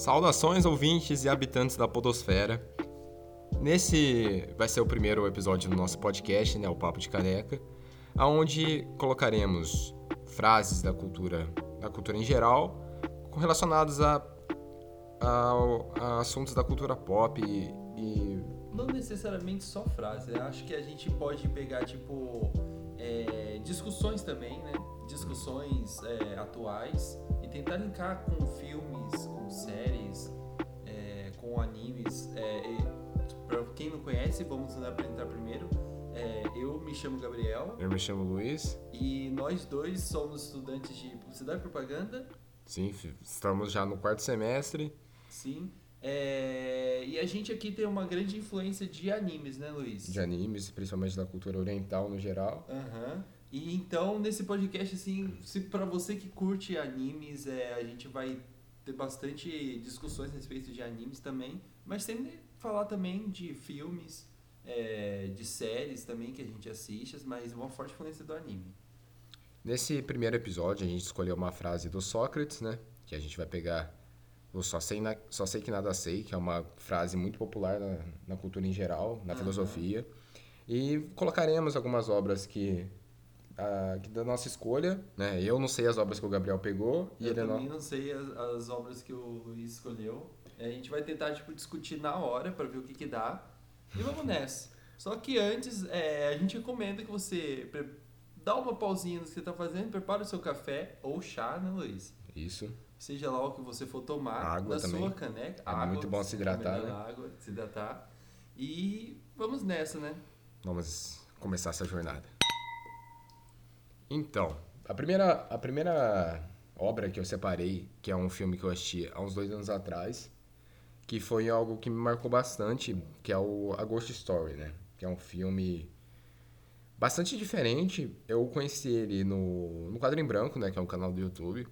Saudações ouvintes e habitantes da podosfera. Nesse vai ser o primeiro episódio do nosso podcast, né, o Papo de Careca, aonde colocaremos frases da cultura, da cultura em geral, relacionados a, a, a assuntos da cultura pop e, e não necessariamente só frases. Acho que a gente pode pegar, tipo, é, discussões também, né? Discussões é, atuais e tentar linkar com animes. É, para quem não conhece, vamos apresentar primeiro. É, eu me chamo Gabriel. Eu me chamo Luiz. E nós dois somos estudantes de Publicidade e Propaganda. Sim, estamos já no quarto semestre. Sim. É, e a gente aqui tem uma grande influência de animes, né, Luiz? De animes, principalmente da cultura oriental no geral. Uhum. E então, nesse podcast, assim, se para você que curte animes, é, a gente vai ter bastante discussões a respeito de animes também, mas sempre falar também de filmes, é, de séries também que a gente assiste, mas uma forte influência do anime. Nesse primeiro episódio, a gente escolheu uma frase do Sócrates, né? Que a gente vai pegar eu só sei, na, só sei que nada sei, que é uma frase muito popular na, na cultura em geral, na uhum. filosofia. E colocaremos algumas obras que, a, que da nossa escolha, né? Eu não sei as obras que o Gabriel pegou. Eu também não... não sei as, as, obras que o Luiz escolheu. A gente vai tentar tipo, discutir na hora para ver o que, que dá. E vamos nessa. Só que antes, é, a gente recomenda que você dá uma pausinha no que você está fazendo, prepara o seu café ou chá, né, Luiz? Isso seja lá o que você for tomar, água na também. sua caneca. É água, muito bom se hidratar, né? Água, se hidratar. E vamos nessa, né? Vamos começar essa jornada. Então, a primeira, a primeira obra que eu separei, que é um filme que eu assisti há uns dois anos atrás, que foi algo que me marcou bastante, que é o A Ghost Story, né? Que é um filme bastante diferente. Eu conheci ele no, no Quadro em Branco, né? Que é um canal do YouTube.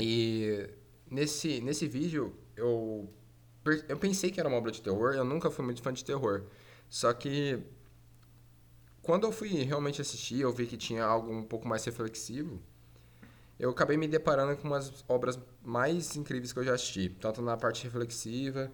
E nesse, nesse vídeo eu, eu pensei que era uma obra de terror, eu nunca fui muito fã de terror. Só que quando eu fui realmente assistir, eu vi que tinha algo um pouco mais reflexivo. Eu acabei me deparando com umas obras mais incríveis que eu já assisti, tanto na parte reflexiva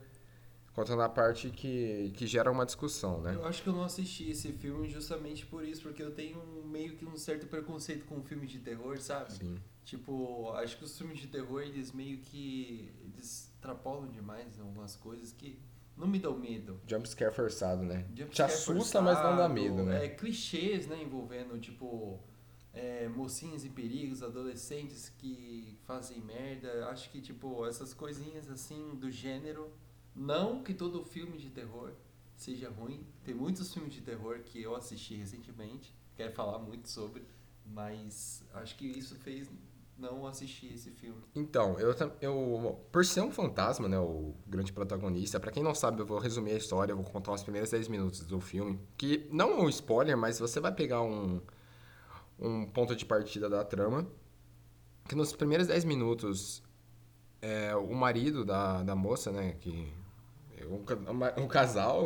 quanto na parte que, que gera uma discussão, né? Eu acho que eu não assisti esse filme justamente por isso, porque eu tenho meio que um certo preconceito com filmes de terror, sabe? Sim. Tipo, acho que os filmes de terror, eles meio que eles extrapolam demais algumas coisas que não me dão medo. Jumpscare forçado, né? Jump Te assusta, mas não dá medo, né? É, clichês, né, envolvendo, tipo, é, mocinhas em perigos, adolescentes que fazem merda. Acho que, tipo, essas coisinhas, assim, do gênero não que todo filme de terror seja ruim. Tem muitos filmes de terror que eu assisti recentemente, quero falar muito sobre, mas acho que isso fez não assistir esse filme. Então, eu, eu por ser um fantasma, né, o grande protagonista, para quem não sabe, eu vou resumir a história, eu vou contar os primeiros 10 minutos do filme, que não é um spoiler, mas você vai pegar um, um ponto de partida da trama, que nos primeiros 10 minutos, é, o marido da, da moça, né, que um, um casal,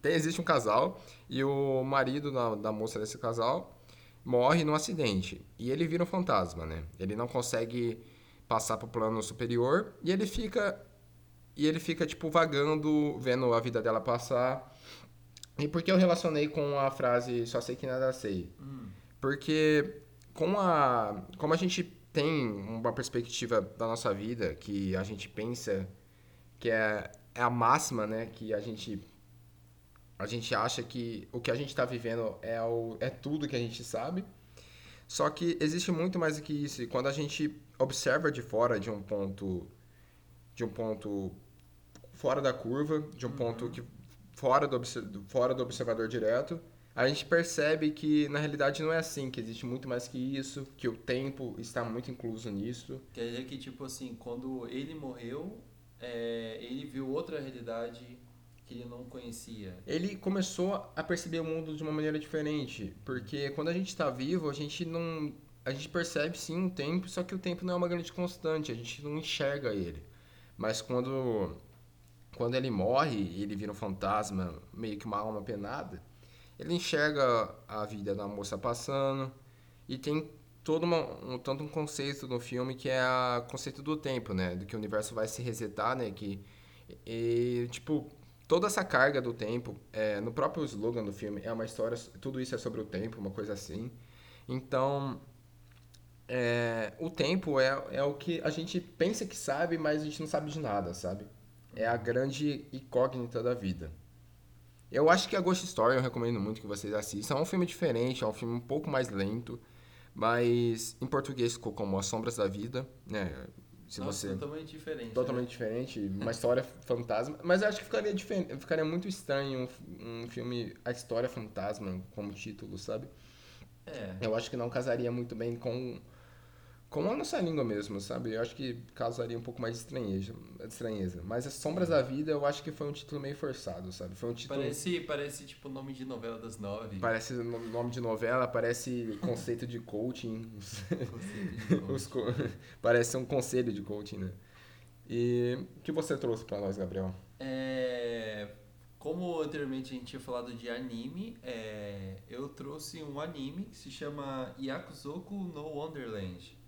tem, existe um casal, e o marido da, da moça desse casal morre num acidente. E ele vira um fantasma, né? Ele não consegue passar pro plano superior e ele fica e ele fica tipo vagando, vendo a vida dela passar. E por que eu relacionei com a frase só sei que nada sei? Hum. Porque com a como a gente tem uma perspectiva da nossa vida que a gente pensa que é é a máxima, né? Que a gente a gente acha que o que a gente está vivendo é, o, é tudo que a gente sabe. Só que existe muito mais do que isso. E quando a gente observa de fora de um ponto de um ponto fora da curva, de um uhum. ponto que fora do, fora do observador direto, a gente percebe que na realidade não é assim, que existe muito mais que isso, que o tempo está muito incluso nisso. Quer dizer que tipo assim, quando ele morreu, é, ele viu outra realidade que ele não conhecia. Ele começou a perceber o mundo de uma maneira diferente, porque quando a gente está vivo, a gente não a gente percebe sim um tempo, só que o tempo não é uma grande constante, a gente não enxerga ele. Mas quando quando ele morre ele vira um fantasma, meio que uma alma penada, ele enxerga a vida da moça passando e tem todo uma, um, tanto um conceito no filme que é o conceito do tempo, né? Do que o universo vai se resetar, né? Que, e, tipo, toda essa carga do tempo, é, no próprio slogan do filme, é uma história, tudo isso é sobre o tempo, uma coisa assim. Então, é, o tempo é, é o que a gente pensa que sabe, mas a gente não sabe de nada, sabe? É a grande incógnita da vida. Eu acho que a Ghost Story eu recomendo muito que vocês assistam. É um filme diferente, é um filme um pouco mais lento, mas em português ficou como As Sombras da Vida, né? Se Nossa, você... totalmente diferente. Totalmente né? diferente, uma história fantasma. Mas eu acho que ficaria, diferente, ficaria muito estranho um, um filme A História Fantasma como título, sabe? É. Eu acho que não casaria muito bem com com a nossa língua mesmo, sabe? Eu acho que causaria um pouco mais de estranheza. estranheza. Mas As Sombras da Vida, eu acho que foi um título meio forçado, sabe? Foi um título... Parece, parece tipo nome de novela das nove. Parece nome de novela, parece conceito de coaching. Os co... parece um conselho de coaching, né? E o que você trouxe para nós, Gabriel? É... Como anteriormente a gente tinha falado de anime, é... eu trouxe um anime que se chama Yakuzoku no Wonderland.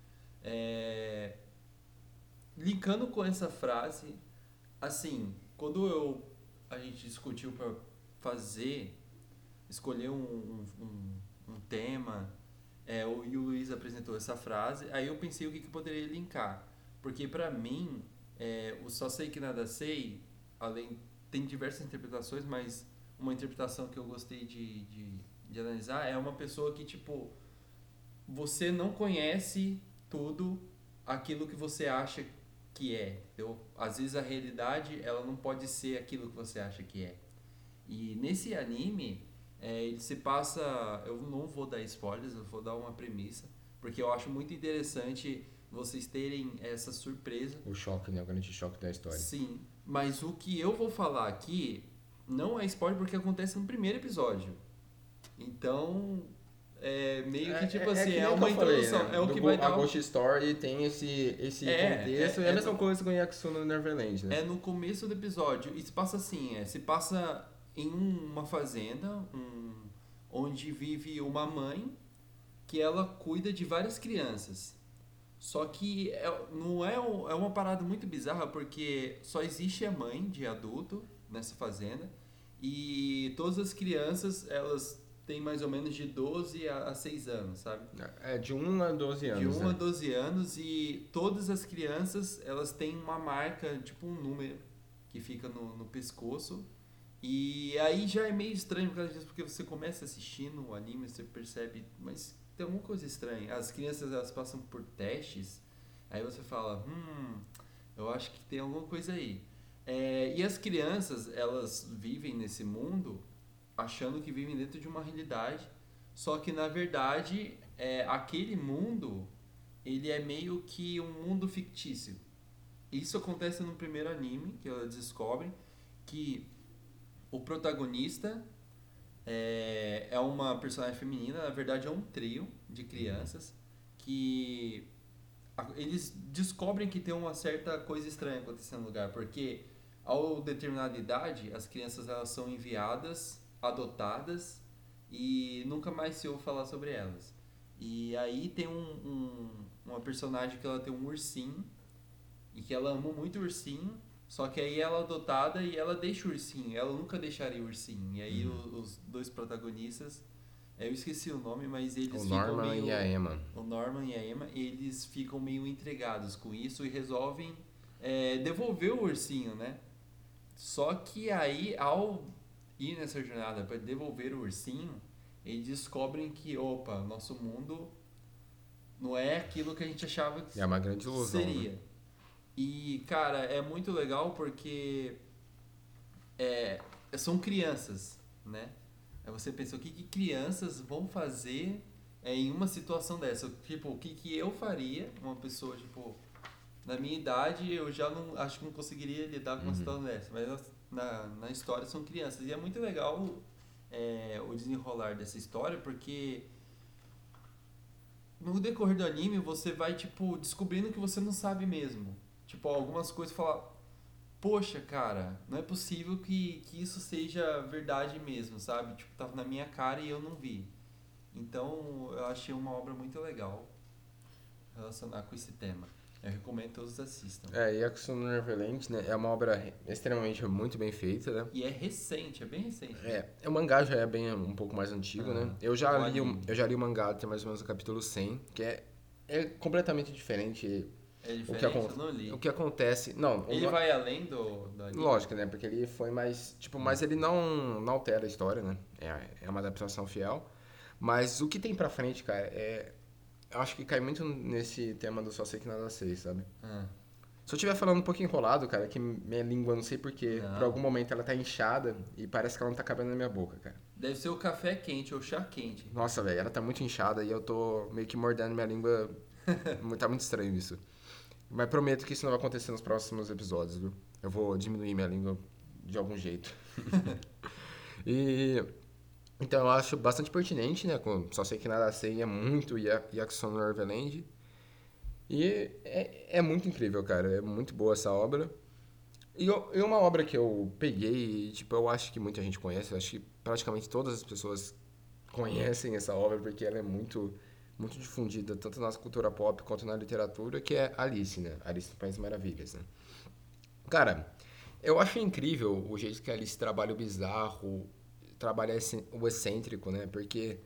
É... Linkando com essa frase, assim, quando eu a gente discutiu para fazer, escolher um, um, um, tema, é, o, e o Luiz apresentou essa frase, aí eu pensei o que, que poderia linkar. Porque para mim, é, o Só Sei Que Nada Sei, além tem diversas interpretações, mas uma interpretação que eu gostei de, de, de analisar é uma pessoa que, tipo, você não conhece tudo aquilo que você acha que é. Eu, às vezes a realidade ela não pode ser aquilo que você acha que é. E nesse anime, é, ele se passa. Eu não vou dar spoilers, eu vou dar uma premissa, porque eu acho muito interessante vocês terem essa surpresa. O choque, né? O grande choque da história. Sim, mas o que eu vou falar aqui não é spoiler porque acontece no primeiro episódio. Então, é meio que é, tipo é, assim, é, é uma introdução. Falei, né? É o que Do, vai dar. A Ghost Story tem esse, esse é, contexto. É, é, a mesma coisa com Yakuza no Neverland, né? É no começo do episódio. E se passa assim, é, se passa em uma fazenda um, onde vive uma mãe que ela cuida de várias crianças. Só que é, não é, é uma parada muito bizarra porque só existe a mãe de adulto nessa fazenda e todas as crianças elas tem mais ou menos de 12 a, 6 anos, sabe? É, de 1 a 12 anos. De 1 né? a 12 anos e todas as crianças, elas têm uma marca, tipo um número, que fica no, no pescoço. E aí já é meio estranho por causa disso, porque você começa assistindo o anime, você percebe, mas tem alguma coisa estranha. As crianças, elas passam por testes, aí você fala, hum, eu acho que tem alguma coisa aí. É, e as crianças, elas vivem nesse mundo achando que vivem dentro de uma realidade, só que na verdade é, aquele mundo ele é meio que um mundo fictício. Isso acontece no primeiro anime que elas descobrem que o protagonista é, é uma personagem feminina, na verdade é um trio de crianças que eles descobrem que tem uma certa coisa estranha acontecendo no lugar, porque ao determinada idade as crianças elas são enviadas adotadas e nunca mais se ouve falar sobre elas. E aí tem um, um, uma personagem que ela tem um ursinho e que ela ama muito o ursinho, só que aí ela é adotada e ela deixa o ursinho, ela nunca deixaria o ursinho. E aí uhum. os, os dois protagonistas, eu esqueci o nome, mas eles o ficam Norman meio... e a Emma. O Norman e a Emma, eles ficam meio intrigados com isso e resolvem é, devolver o ursinho, né? Só que aí, ao ir nessa jornada para devolver o ursinho, eles descobrem que, opa, nosso mundo não é aquilo que a gente achava que é uma grande ilusão, seria. Né? E, cara, é muito legal porque é, são crianças, né? Aí você pensa, o que, que crianças vão fazer é, em uma situação dessa? Tipo, o que, que eu faria, uma pessoa, tipo, na minha idade, eu já não acho que não conseguiria lidar com uma uhum. situação dessa. Mas na, na história são crianças. E é muito legal é, o desenrolar dessa história, porque no decorrer do anime você vai, tipo, descobrindo que você não sabe mesmo. Tipo, algumas coisas fala poxa, cara, não é possível que, que isso seja verdade mesmo, sabe? Tipo, tava na minha cara e eu não vi. Então, eu achei uma obra muito legal. relacionar com esse tema. Eu recomendo que todos assistam. É, Yakuza no Neverland, né? É uma obra extremamente muito bem feita, né? E é recente, é bem recente. É, o mangá já é bem um pouco mais antigo, Ah, né? Eu já, o li o, eu já li o mangá até mais ou menos o capítulo 100, que é, é completamente diferente. É O diferente, que, acon- eu não li. o que acontece... Não, Ele o- vai além do, do anime? lógico, né? Porque ele foi mais... Tipo, mas ele não, não altera a história, né? É, é uma adaptação fiel. Mas o que tem pra frente, cara, é... Eu acho que cai muito nesse tema do Só Sei Que Nada Sei, sabe? Ah, Se eu estiver falando um pouco enrolado, cara, que minha língua, não sei porquê, por algum momento ela tá inchada e parece que ela não tá cabendo na minha boca, cara. deve ser o café quente ou chá quente. Nossa, velho, ela tá muito inchada e eu tô meio que mordendo minha língua. Tá muito estranho isso. Mas prometo que isso não vai acontecer nos próximos episódios, viu? Eu vou diminuir minha língua de algum jeito. e. Então eu acho bastante pertinente, né? com- Só sei que nada sei é muito no Neverland. E é, é muito incrível, cara. É muito boa essa obra. E, e uma obra que eu peguei tipo, eu acho que muita gente conhece, eu acho que praticamente todas as pessoas conhecem essa obra porque ela é muito muito difundida tanto na cultura pop quanto na literatura, que é Alice, né? Alice no País das Maravilhas, né? Cara, eu acho incrível o jeito que Alice trabalha o bizarro, trabalha esse- o excêntrico, né? Porque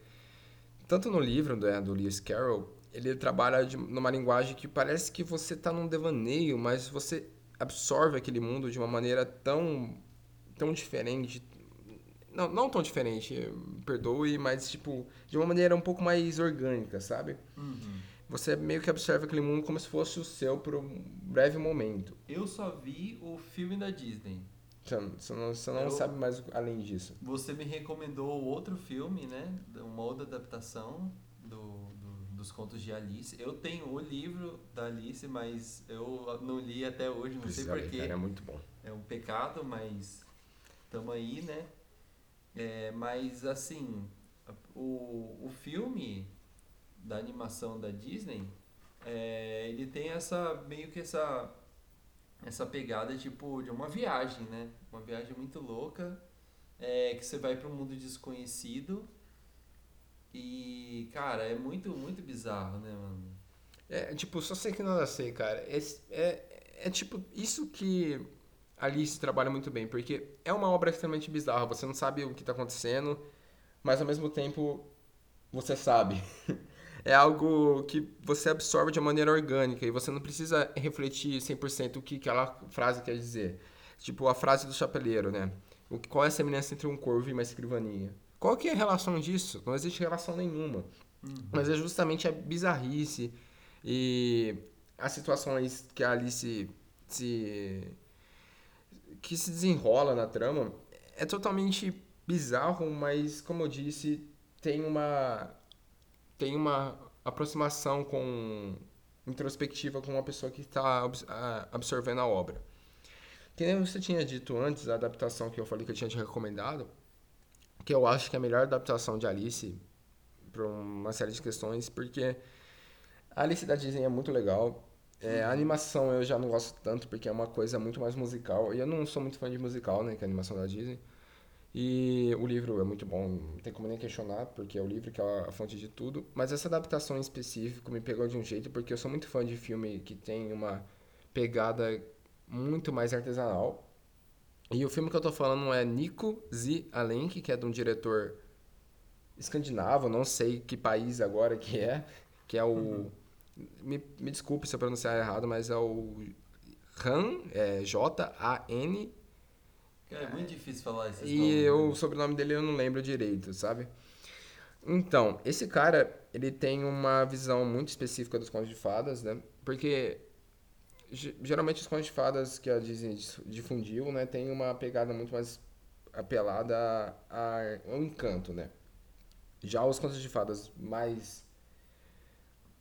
tanto no livro né, do Lewis Carroll, ele trabalha de, numa linguagem que parece que você tá num devaneio, mas você absorve aquele mundo de uma maneira tão tão diferente, não, não tão diferente, perdoe, mas tipo, de uma maneira um pouco mais orgânica, sabe? Uhum. Você meio que observa aquele mundo como se fosse o seu por um breve momento. Eu só vi o filme da Disney. Você não, você não, você não Eu- sabe mais além disso. Você me recomendou outro filme, né? Uma outra adaptação do, do- dos contos de Alice. Eu tenho o livro da Alice, mas eu não li até hoje, não sei Precisa ler, porquê. é muito bom. É um pecado, mas tamo aí, né? É, mas assim, o, o filme da animação da Disney, é, ele tem essa meio que essa essa pegada tipo de uma viagem, né? Uma viagem muito louca, é, que você vai para um mundo desconhecido e cara é muito muito bizarro, né, mano? É, tipo, só sei que nada sei, cara. Esse- É, é, tipo, isso que Alice trabalha muito bem, porque é uma obra extremamente bizarra. Você não sabe o que tá acontecendo, mas ao mesmo tempo você sabe. É algo que você absorve de maneira orgânica e você não precisa refletir 100% o que aquela frase quer dizer. Tipo, a frase do chapeleiro, né? O, qual é a semelhança entre um corvo e uma escrivaninha? Qual que é a relação disso? Não existe relação nenhuma. Mas é justamente a bizarrice e as situações que a Alice se que se desenrola na trama é totalmente bizarro, mas como eu disse, tem uma tem uma aproximação com introspectiva com uma pessoa que está absorvendo a obra. Que nem você tinha dito antes, a adaptação que eu falei que eu tinha te recomendado, que eu acho que é a melhor adaptação de Alice para uma série de questões, porque a Alice da Disney é muito legal. É, a animação eu já não gosto tanto, porque é uma coisa muito mais musical. E eu não sou muito fã de musical, né, que é a animação da Disney. E o livro é muito bom, não tem como nem questionar, porque é o livro que é a fonte de tudo. Mas essa adaptação em específico me pegou de um jeito, porque eu sou muito fã de filme que tem uma pegada muito mais artesanal. E o filme que eu tô falando é Nico Z. Alenk, que é de um diretor escandinavo, não sei que país agora que é, que é o... Me, me desculpe se eu pronunciar errado, mas é o Han, é J-A-N Cara, é muito difícil falar esses e eu, né? o sobrenome dele eu não lembro direito, sabe? Então, esse cara, ele tem uma visão muito específica dos contos de fadas, né? Porque ge- geralmente os contos de fadas que a Disney dis- difundiu, né, tem uma pegada muito mais apelada a- a- ao encanto, né? Já os contos de fadas mais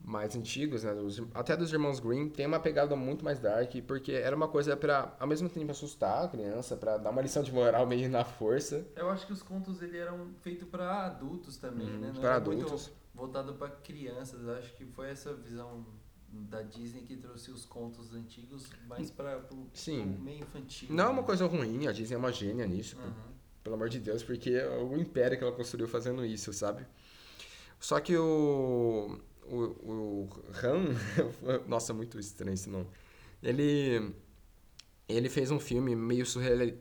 mais antigos, né, dos- até dos irmãos Grimm, tem uma pegada muito mais dark, porque era uma coisa pra, ao mesmo tempo assustar a criança, pra dar uma lição de moral meio na força. Eu acho que os contos ele eram feitos para adultos também, Uhum, né? Não pra era muito adultos. voltado para crianças. Acho que foi essa visão da Disney que trouxe os contos antigos mais para o Sim. meio infantil. Não é uma né? coisa ruim, a Disney é uma gênia nisso, Aham. pelo amor de Deus, porque é o império que ela construiu fazendo isso, sabe? Só que o, o, o Han, nossa, muito estranho esse nome. Ele ele fez um filme meio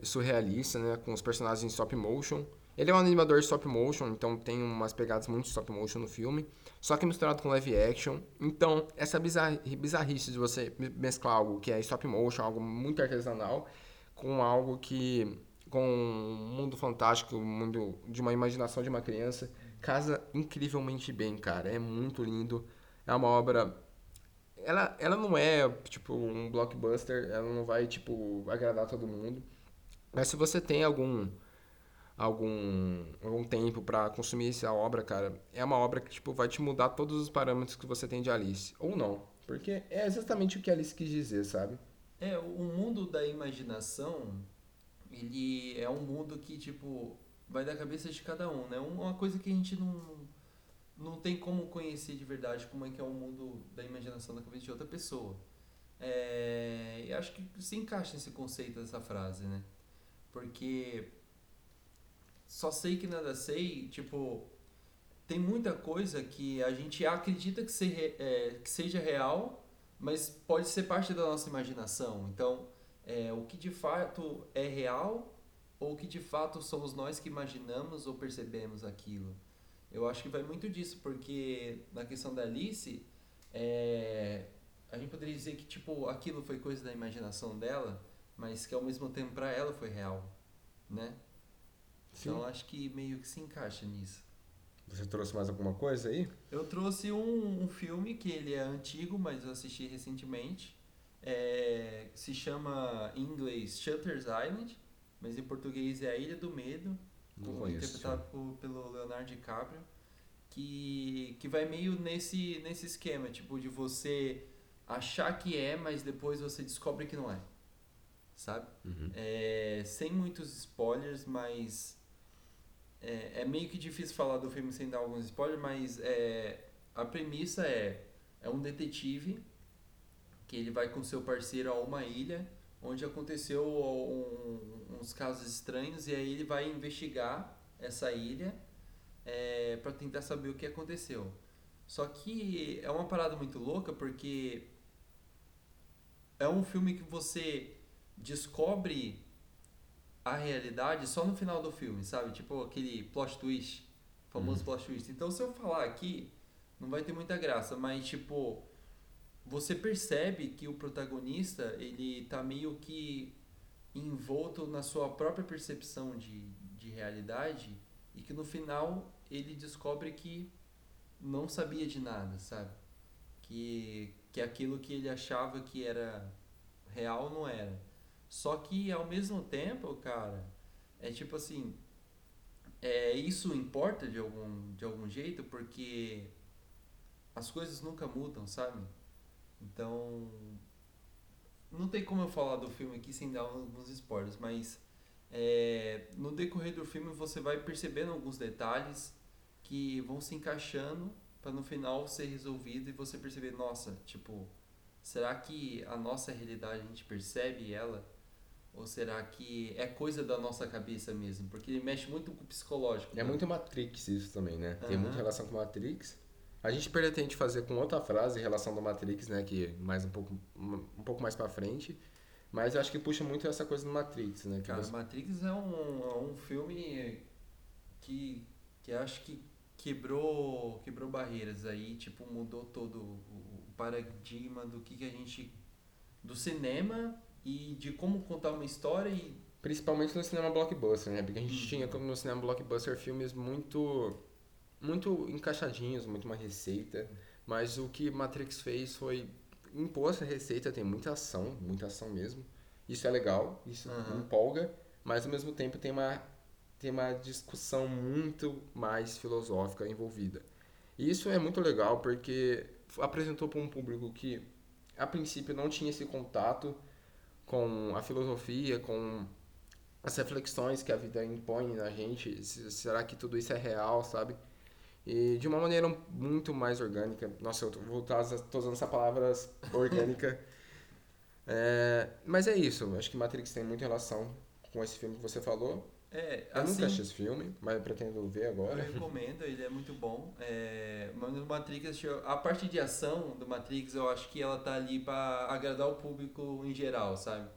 surrealista, né, com os personagens em stop motion. Ele é um animador stop motion, então tem umas pegadas muito stop motion no filme, só que misturado com live action. Então, essa bizarrice de você mesclar algo que é stop motion, algo muito artesanal, com algo que com um mundo fantástico, um mundo de uma imaginação de uma criança, casa incrivelmente bem, cara. É muito lindo. É uma obra ela, ela não é, tipo, um blockbuster, ela não vai, tipo, agradar todo mundo. Mas se você tem algum algum, algum tempo para consumir essa obra, cara, é uma obra que, tipo, vai te mudar todos os parâmetros que você tem de Alice. Ou não. Porque é exatamente o que Alice quis dizer, sabe? É, o mundo da imaginação, ele é um mundo que, tipo, vai da cabeça de cada um, né? Uma coisa que a gente não não tem como conhecer de verdade como é que é o mundo da imaginação da cabeça de outra pessoa. É, e acho que se encaixa nesse conceito dessa frase, né? Porque só sei que nada sei, tipo, tem muita coisa que a gente acredita que, ser, é, que seja real, mas pode ser parte da nossa imaginação. Então, é, o que de fato é real ou que de fato somos nós que imaginamos ou percebemos aquilo. Eu acho que vai muito disso, porque na questão da Alice, é, a gente poderia dizer que tipo aquilo foi coisa da imaginação dela, mas que ao mesmo tempo para ela foi real, né? Sim. Então acho que meio que se encaixa nisso. Você trouxe mais alguma coisa aí? Eu trouxe um, um filme que ele é antigo, mas eu assisti recentemente. É, se chama em inglês Shutter's Island, mas em português é A Ilha do Medo. Interpretado por, pelo Leonardo DiCaprio. Que, que vai meio nesse, nesse esquema, tipo, de você achar que é, mas depois você descobre que não é. Sabe? Uhum. É, sem muitos spoilers, mas. É, é, meio que difícil falar do filme sem dar alguns spoilers, mas é, a premissa é: é um detetive que ele vai com seu parceiro a uma ilha onde aconteceu um, uns casos estranhos e aí ele vai investigar essa ilha é, para tentar saber o que aconteceu. Só que é uma parada muito louca porque é um filme que você descobre a realidade só no final do filme, sabe? Tipo aquele plot twist, famoso uhum. plot twist. Então se eu falar aqui, não vai ter muita graça, mas tipo você percebe que o protagonista ele tá meio que envolto na sua própria percepção de, de realidade e que no final ele descobre que não sabia de nada, sabe? Que, que aquilo que ele achava que era real não era. Só que ao mesmo tempo, cara, é tipo assim, é, isso importa de algum, de algum jeito porque as coisas nunca mudam, sabe? Então, não tem como eu falar do filme aqui sem dar alguns spoilers, mas é, no decorrer do filme você vai percebendo alguns detalhes que vão se encaixando para no final ser resolvido e você perceber, nossa, tipo, será que a nossa realidade a gente percebe ela? Ou será que é coisa da nossa cabeça mesmo? Porque ele mexe muito com o psicológico. É né? muito Matrix isso também, né? Tem muita relação com Matrix. A gente pretende fazer com outra frase em relação do Matrix, né? Que mais um pouco, um pouco mais para frente. Mas eu acho que puxa muito essa coisa do Matrix, né? Cara, você... Matrix é um, é um filme que, que acho que quebrou, quebrou barreiras aí, tipo, mudou todo o paradigma do que, que a gente. do cinema e de como contar uma história e. Principalmente no cinema blockbuster, né? Porque a gente hum. tinha no cinema blockbuster filmes muito muito encaixadinhos, muito uma receita. Mas o que Matrix fez foi impor essa receita, tem muita ação, muita ação mesmo. Isso é legal, isso uhum. empolga, mas ao mesmo tempo tem uma, tem uma discussão muito mais filosófica envolvida. E isso é muito legal porque apresentou para um público que a princípio não tinha esse contato com a filosofia, com as reflexões que a vida impõe na gente. Será que tudo isso é real, sabe? E de uma maneira muito mais orgânica. Nossa, eu vou estar usando essa palavra orgânica. é, mas é isso. Acho que Matrix tem muita relação com esse filme que você falou. É, Eu assim, nunca assisti esse filme, mas pretendo ver eu agora. recomendo, ele é muito bom. É, mas no Matrix, a parte de ação do Matrix, eu acho que ela tá ali pra agradar o público em geral, sabe?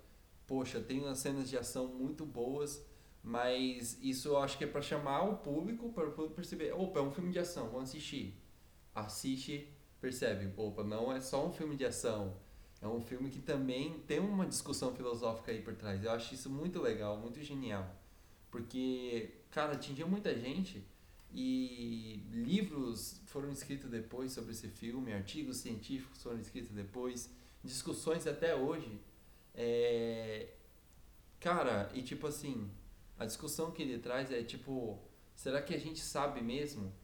Poxa, tem umas cenas de ação muito boas, mas isso eu acho que é pra chamar o público, para o público perceber, opa, é um filme de ação, vamos assistir. Assiste, percebe, opa, não é só um filme de ação, é um filme que também tem uma discussão filosófica aí por trás. Eu acho isso muito legal, muito genial. Porque, cara, atingiu muita gente e livros foram escritos depois sobre esse filme, artigos científicos foram escritos depois, discussões até hoje. É... Cara, e tipo assim, a discussão que ele traz é tipo, será que a gente sabe mesmo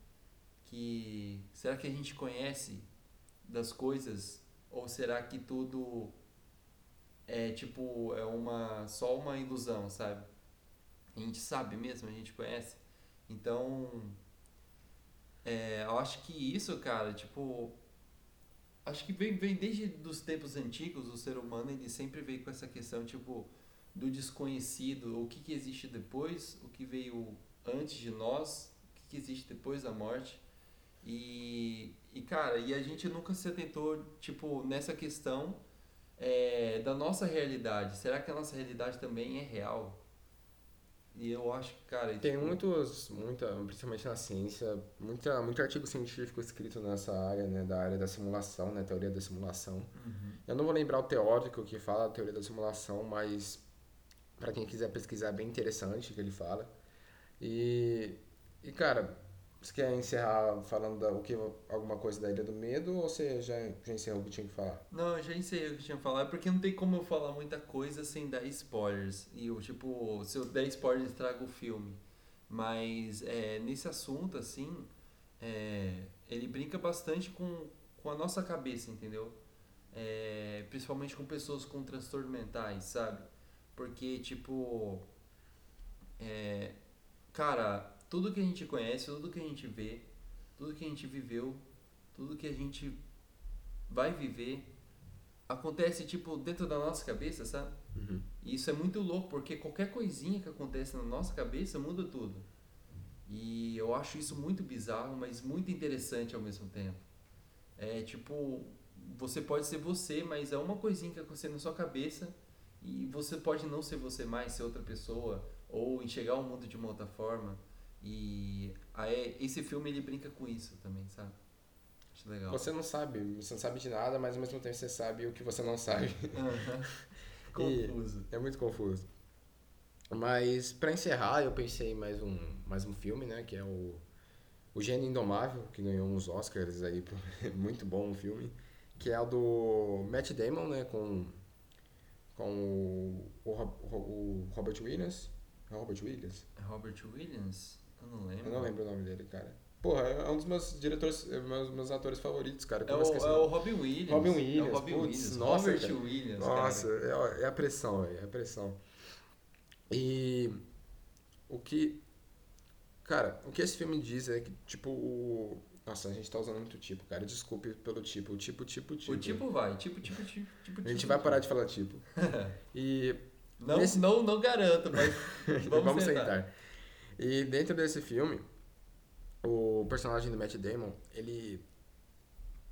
que. Será que a gente conhece das coisas? Ou será que tudo é tipo, é uma só uma ilusão, sabe? A gente sabe mesmo, a gente conhece. Então, é, eu acho que isso, cara, tipo, acho que vem, vem desde dos tempos antigos, o ser humano ele sempre veio com essa questão, tipo, do desconhecido, o que, que existe depois, o que veio antes de nós, o que, que existe depois da morte. E, e, cara, e a gente nunca se atentou, tipo, nessa questão é, da nossa realidade. Será que a nossa realidade também é real? E eu acho que, cara. Tem tipo, muitos, muita, principalmente na ciência, muita, muito artigo científico escrito nessa área, né, da área da simulação, né, teoria da simulação. Uhum. Eu não vou lembrar o teórico que fala a teoria da simulação, mas para quem quiser pesquisar é bem interessante o que ele fala. E, e cara, você quer encerrar falando da, o que, alguma coisa da Ilha do Medo ou você já, já encerrou o que tinha que falar? Não, eu já encerrei o que tinha que falar, porque não tem como eu falar muita coisa sem dar spoilers. E eu, tipo, se eu der spoilers, estrago o filme. Mas é, nesse assunto, assim, é, ele brinca bastante com, com a nossa cabeça, entendeu? É, principalmente com pessoas com transtornos mentais, sabe? Porque, tipo, é, cara, tudo que a gente conhece, tudo que a gente vê, tudo que a gente viveu, tudo que a gente vai viver, acontece, tipo, dentro da nossa cabeça, sabe? Uhum. E isso é muito louco, porque qualquer coisinha que acontece na nossa cabeça muda tudo. E eu acho isso muito bizarro, mas muito interessante ao mesmo tempo. É tipo, você pode ser você, mas é uma coisinha que aconteceu na sua cabeça e você pode não ser você mais, ser outra pessoa, ou enxergar o mundo de uma outra forma. E aí, esse filme ele brinca com isso também, sabe? Acho legal. Você não sabe, você não sabe de nada, mas ao mesmo tempo você sabe o que você não sabe. Confuso. É muito confuso. Mas pra encerrar, eu pensei em mais um, mais um filme, né? Que é o, o Gênio Indomável, que ganhou uns Oscars aí. muito bom o filme. Que é o do Matt Damon, né? Com, com o, o, o Robert Williams. É o Robert Williams? É Robert Williams? Eu não lembro. Eu não lembro o nome dele, cara. Porra, é um dos meus diretores, é meus, meus atores favoritos, cara. que É eu o, é o. Robin Williams. Robin É o Williams, Robin putz, Williams. nossa, Robert cara. Williams, Nossa, cara. é, é a pressão, é a pressão. E o que. Cara, o que esse filme diz é que, tipo, o. Nossa, a gente tá usando muito tipo, cara. Desculpe pelo tipo. O tipo, tipo, tipo. O tipo vai, tipo, tipo, tipo, tipo. A gente tipo, vai tipo. parar de falar tipo. E. Não, Nesse- não, não garanto, mas vamos, Vamos, sentar. E dentro desse filme, o personagem do Matt Damon, ele.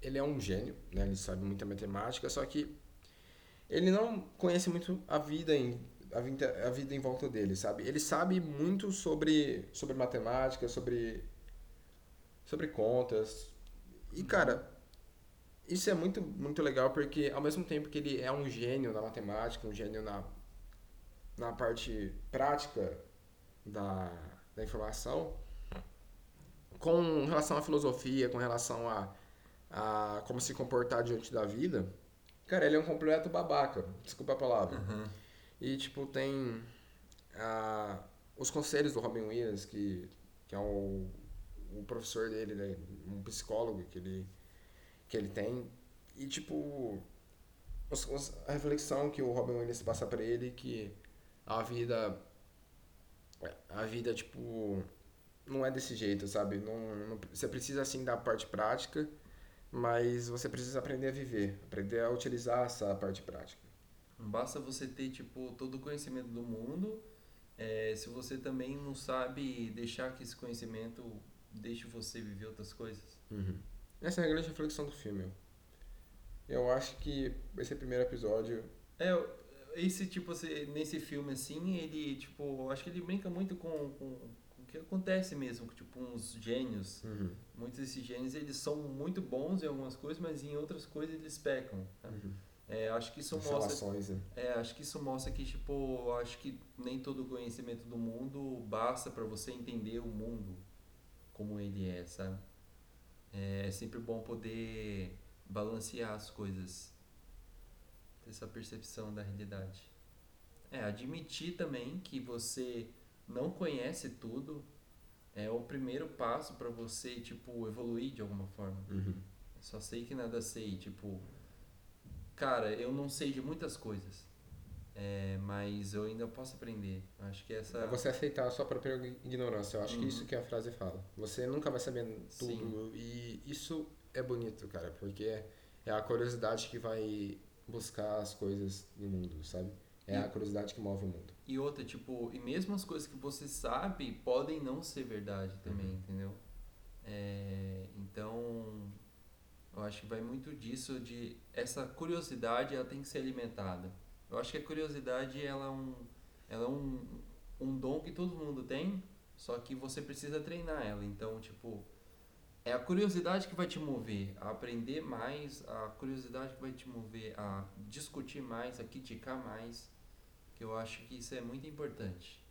Ele é um gênio, né? Ele sabe muita matemática, só que ele não conhece muito a vida em a vida, a vida em volta dele, sabe? Ele sabe muito sobre sobre matemática, sobre sobre contas. E cara, isso é muito muito legal porque ao mesmo tempo que ele é um gênio na matemática, um gênio na na parte prática da, da informação, com relação à filosofia, com relação a, a como se comportar diante da vida, cara, ele é um completo babaca, desculpa a palavra. Uhum. E, tipo, tem ah, os conselhos do Robin Williams, que, que é o, o professor dele, né, um psicólogo que ele, que ele tem. E, tipo, os- os- a reflexão que o Robin Williams passa pra ele que a vida, a vida, tipo, não é desse jeito, sabe? Não, não- você precisa, assim, da parte prática, mas você precisa aprender a viver, aprender a utilizar essa parte prática. Basta você ter, tipo, todo o conhecimento do mundo é, se você também não sabe deixar que esse conhecimento deixe você viver outras coisas. Uhum. Essa é a grande reflexão do filme. Eu acho que esse primeiro episódio. É, esse tipo, nesse filme assim, ele, tipo, acho que ele brinca muito com, com, com o que acontece mesmo, com, tipo, uns gênios. Uhum. Muitos desses gênios, eles são muito bons em algumas coisas, mas em outras coisas eles pecam. Tá? Uhum. É, acho que isso As mostra. relações, né? É, acho que isso mostra que, tipo, acho que nem todo conhecimento do mundo basta para você entender o mundo como ele é, sabe? É sempre bom poder balancear as coisas, ter essa percepção da realidade. É, admitir também que você não conhece tudo é o primeiro passo para você, tipo, evoluir de alguma forma. Uhum. Só sei que nada sei, tipo, cara, eu não sei de muitas coisas. É, mas eu ainda posso aprender. Acho que essa É você aceitar a sua própria ignorância. Eu acho que Uhum. isso que a frase fala. Você nunca vai saber Sim. tudo. E isso é bonito, cara, porque é a curiosidade que vai buscar as coisas no mundo, sabe? É a curiosidade que move o mundo. E outra, tipo, e mesmo as coisas que você sabe podem não ser verdade também, Uhum. entendeu? É, então, eu acho que vai muito disso de essa curiosidade, ela tem que ser alimentada. Eu acho que a curiosidade ela é um ela é um, um dom que todo mundo tem, só que você precisa treinar ela. Então, tipo, é a curiosidade que vai te mover a aprender mais, a curiosidade que vai te mover a discutir mais, a criticar mais, que eu acho que isso é muito importante.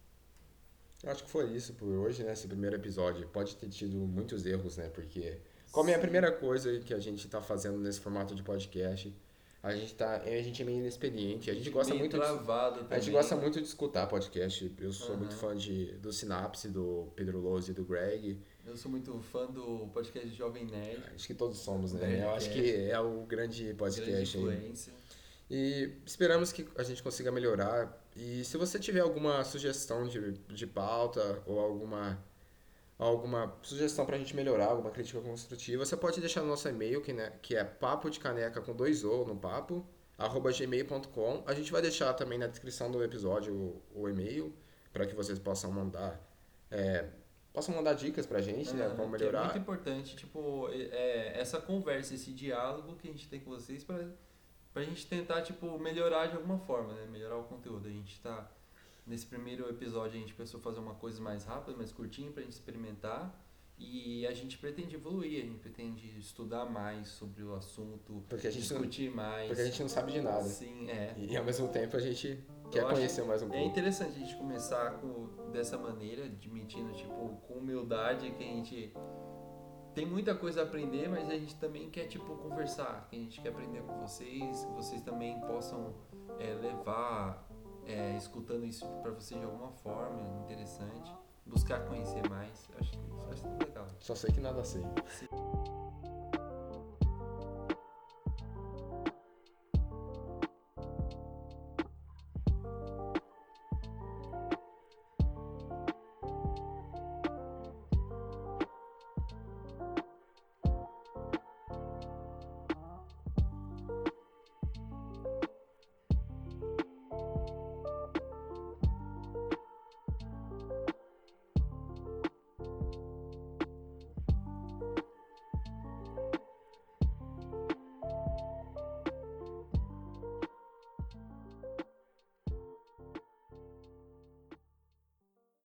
Eu acho que foi isso por hoje, né? Esse primeiro episódio. Pode ter tido muitos erros, né? Porque, como é a primeira coisa que a gente tá fazendo nesse formato de podcast, a gente, tá, a gente é meio inexperiente. A gente gosta Meio muito de, travado A gente gosta muito de escutar podcast. Eu sou Aham. muito fã de, do Sinapse, do Pedro Lose e do Greg. Eu sou muito fã do podcast Jovem Nerd. Acho que todos somos, né? Nerdcast. Eu acho que é o grande Grande podcast aí. influência. E esperamos que a gente consiga melhorar. E se você tiver alguma sugestão de, de pauta ou alguma, alguma sugestão pra gente melhorar, alguma crítica construtiva, você pode deixar no nosso e-mail, que, né, que é papo de caneca com dois O no papo, arroba gmail.com. A gente vai deixar também na descrição do episódio o, o e-mail, para que vocês possam mandar. é, possam mandar dicas pra gente, né? Como É melhorar. muito importante, tipo, é, essa conversa, esse diálogo que a gente tem com vocês pra, pra gente tentar, tipo, melhorar de alguma forma, né? Melhorar o conteúdo. A gente tá... Nesse primeiro episódio a gente pensou fazer uma coisa mais rápida, mais curtinha pra gente experimentar. E a gente pretende evoluir, a gente pretende estudar mais sobre o assunto, Porque a gente não- discutir mais. Porque a gente não sabe de nada. Sim, é. E ao mesmo tempo a gente quer conhecer mais um É pouco. interessante a gente começar com, dessa maneira, admitindo, tipo, com humildade que a gente tem muita coisa a aprender, mas a gente também quer, tipo, conversar, que a gente quer aprender com vocês, que vocês também possam é, levar, é, escutando isso pra vocês de alguma forma interessante, buscar conhecer mais. Acho que acho legal. Só sei que nada sei. Sim.